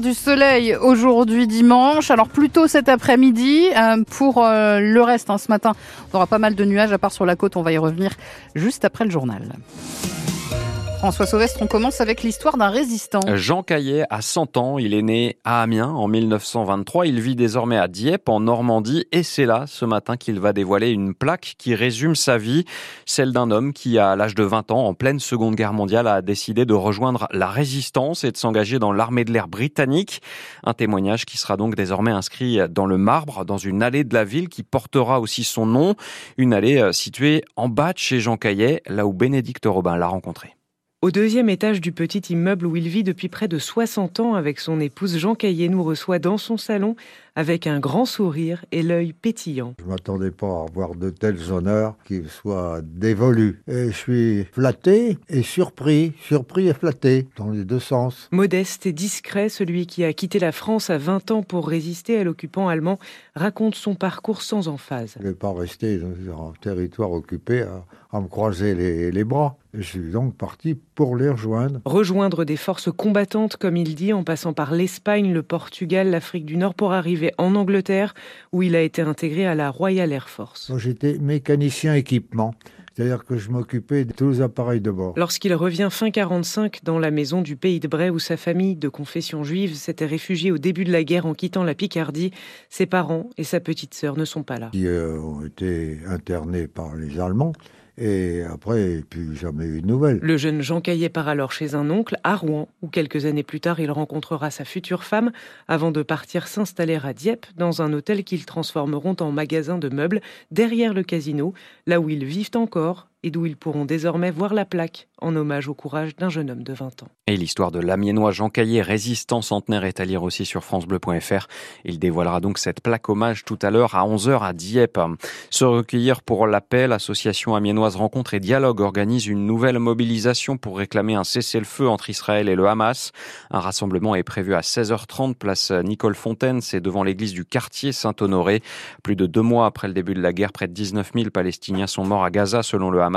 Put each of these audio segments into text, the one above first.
Du soleil aujourd'hui dimanche, alors plutôt cet après-midi. Euh, pour euh, le reste, hein, ce matin, on aura pas mal de nuages, à part sur la côte, on va y revenir juste après le journal. François Sauvestre, on commence avec l'histoire d'un résistant. Jean Caillet a 100 ans, il est né à Amiens en 1923, il vit désormais à Dieppe en Normandie et c'est là ce matin qu'il va dévoiler une plaque qui résume sa vie, celle d'un homme qui à l'âge de 20 ans, en pleine Seconde Guerre mondiale, a décidé de rejoindre la résistance et de s'engager dans l'armée de l'air britannique. Un témoignage qui sera donc désormais inscrit dans le marbre, dans une allée de la ville qui portera aussi son nom, une allée euh, située en bas de chez Jean Caillet, là où Bénédicte Robin l'a rencontré. Au deuxième étage du petit immeuble où il vit depuis près de 60 ans avec son épouse Jean Caillé nous reçoit dans son salon avec un grand sourire et l'œil pétillant. Je ne m'attendais pas à avoir de tels honneurs qui soient dévolus. Et je suis flatté et surpris, surpris et flatté dans les deux sens. Modeste et discret, celui qui a quitté la France à 20 ans pour résister à l'occupant allemand raconte son parcours sans emphase. Je ne vais pas rester dans un territoire occupé à, me croiser les, les bras. Je suis donc parti pour les rejoindre. Rejoindre des forces combattantes, comme il dit, en passant par l'Espagne, le Portugal, l'Afrique du Nord pour arriver en Angleterre, où il a été intégré à la Royal Air Force. J'étais mécanicien équipement. C'est-à-dire que je m'occupais de tous les appareils de bord. Lorsqu'il revient fin 45 dans la maison du pays de Bray où sa famille de confession juive s'était réfugiée au début de la guerre en quittant la Picardie, ses parents et sa petite sœur ne sont pas là. Ils euh, ont été internés par les Allemands. Et après, plus jamais eu de nouvelles. Le jeune Jean Caillet part alors chez un oncle à Rouen, où quelques années plus tard, il rencontrera sa future femme, avant de partir s'installer à Dieppe, dans un hôtel qu'ils transformeront en magasin de meubles derrière le casino, là où ils vivent encore et d'où ils pourront désormais voir la plaque en hommage au courage d'un jeune homme de 20 ans. Et l'histoire de l'Amiénois Jean Caillé, résistant centenaire, est à lire aussi sur francebleu.fr. Il dévoilera donc cette plaque hommage tout à l'heure à 11h à Dieppe. Se recueillir pour l'appel, Association Amiénoise Rencontre et Dialogue organise une nouvelle mobilisation pour réclamer un cessez-le-feu entre Israël et le Hamas. Un rassemblement est prévu à 16h30 place Nicole Fontaine, c'est devant l'église du quartier Saint-Honoré. Plus de deux mois après le début de la guerre, près de 19 000 Palestiniens sont morts à Gaza selon le Hamas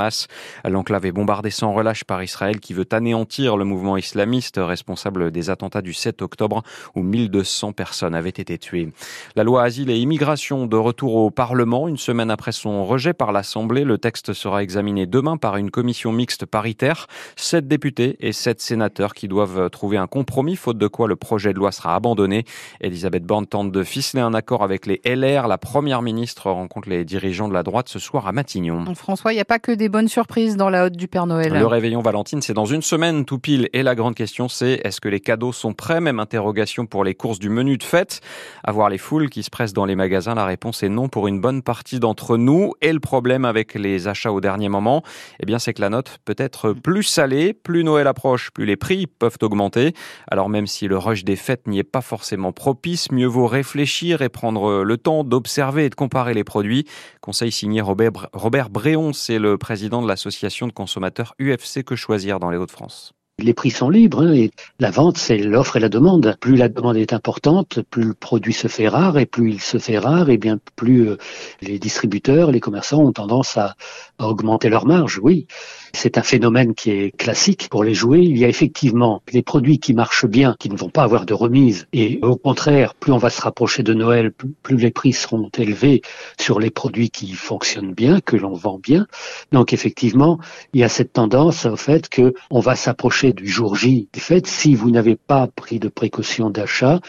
L'enclave est bombardée sans relâche par Israël qui veut anéantir le mouvement islamiste responsable des attentats du 7 octobre où 1200 personnes avaient été tuées. La loi Asile et Immigration de retour au Parlement. Une semaine après son rejet par l'Assemblée, le texte sera examiné demain par une commission mixte paritaire. Sept députés et sept sénateurs qui doivent trouver un compromis, faute de quoi le projet de loi sera abandonné. Elisabeth Borne tente de ficeler un accord avec les LR. La première ministre rencontre les dirigeants de la droite ce soir à Matignon. François, il n'y a pas que des bonnes surprises dans la haute du Père Noël. Le réveillon Valentine, c'est dans une semaine tout pile. Et la grande question, c'est est-ce que les cadeaux sont prêts? Même interrogation pour les courses du menu de fête. À voir les foules qui se pressent dans les magasins, la réponse est non pour une bonne partie d'entre nous. Et le problème avec les achats au dernier moment, eh bien, c'est que la note peut être plus salée. Plus Noël approche, plus les prix peuvent augmenter. Alors même si le rush des fêtes n'y est pas forcément propice, mieux vaut réfléchir et prendre le temps d'observer et de comparer les produits. Conseil signé Robert, Robert Bréon, c'est le président président de l'association de consommateurs UFC Que Choisir dans les Hauts-de-France. Les prix sont libres et la vente, c'est l'offre et la demande. Plus la demande est importante, plus le produit se fait rare et plus il se fait rare, et bien plus euh, les distributeurs, les commerçants ont tendance à, augmenter leur marge. Oui, c'est un phénomène qui est classique pour les jouets. Il y a effectivement les produits qui marchent bien, qui ne vont pas avoir de remise, et au contraire, plus on va se rapprocher de Noël, plus les prix seront élevés sur les produits qui fonctionnent bien, que l'on vend bien. Donc effectivement, il y a cette tendance au fait que on va s'approcher du jour J des fêtes, si vous n'avez pas pris de précaution d'achat,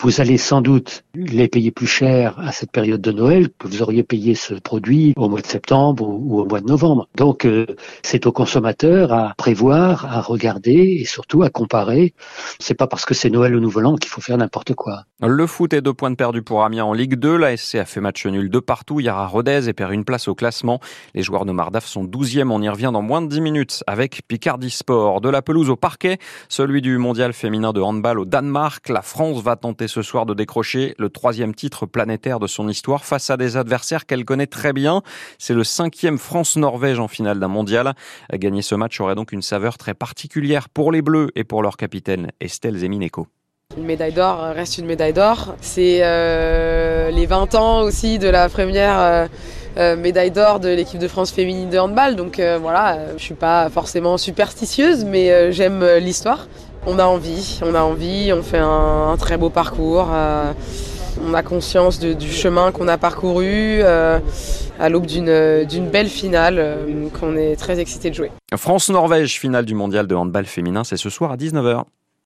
vous allez sans doute les payer plus cher à cette période de Noël que vous auriez payé ce produit au mois de septembre ou, au mois de novembre. Donc euh, c'est aux consommateurs à prévoir, à regarder et surtout à comparer. C'est pas parce que c'est Noël ou Nouvel An qu'il faut faire n'importe quoi. Le foot est deux points de perdu pour Amiens en Ligue 2. La SC a fait match nul de partout hier à Rodez et perd une place au classement. Les joueurs de Mardaf sont 12e. On y revient dans moins de 10 minutes avec Picardie Sport. De la pelouse au parquet, celui du mondial féminin de handball au Danemark. La France va tenter ce soir de décrocher le troisième titre planétaire de son histoire face à des adversaires qu'elle connaît très bien. C'est le cinquième France-Norvège en finale d'un mondial. Gagner ce match aurait donc une saveur très particulière pour les Bleus et pour leur capitaine Estelle Zemineko. Une médaille d'or reste une médaille d'or. C'est euh, les 20 ans aussi de la première euh, euh, médaille d'or de l'équipe de France féminine de handball. Donc voilà, je suis pas forcément superstitieuse, mais j'aime l'histoire On a envie, on a envie, on fait un, très beau parcours. Euh, on a conscience du chemin qu'on a parcouru euh, à l'aube d'une belle finale qu'on est très excité de jouer. France-Norvège, finale du mondial de handball féminin, c'est ce soir à 19h.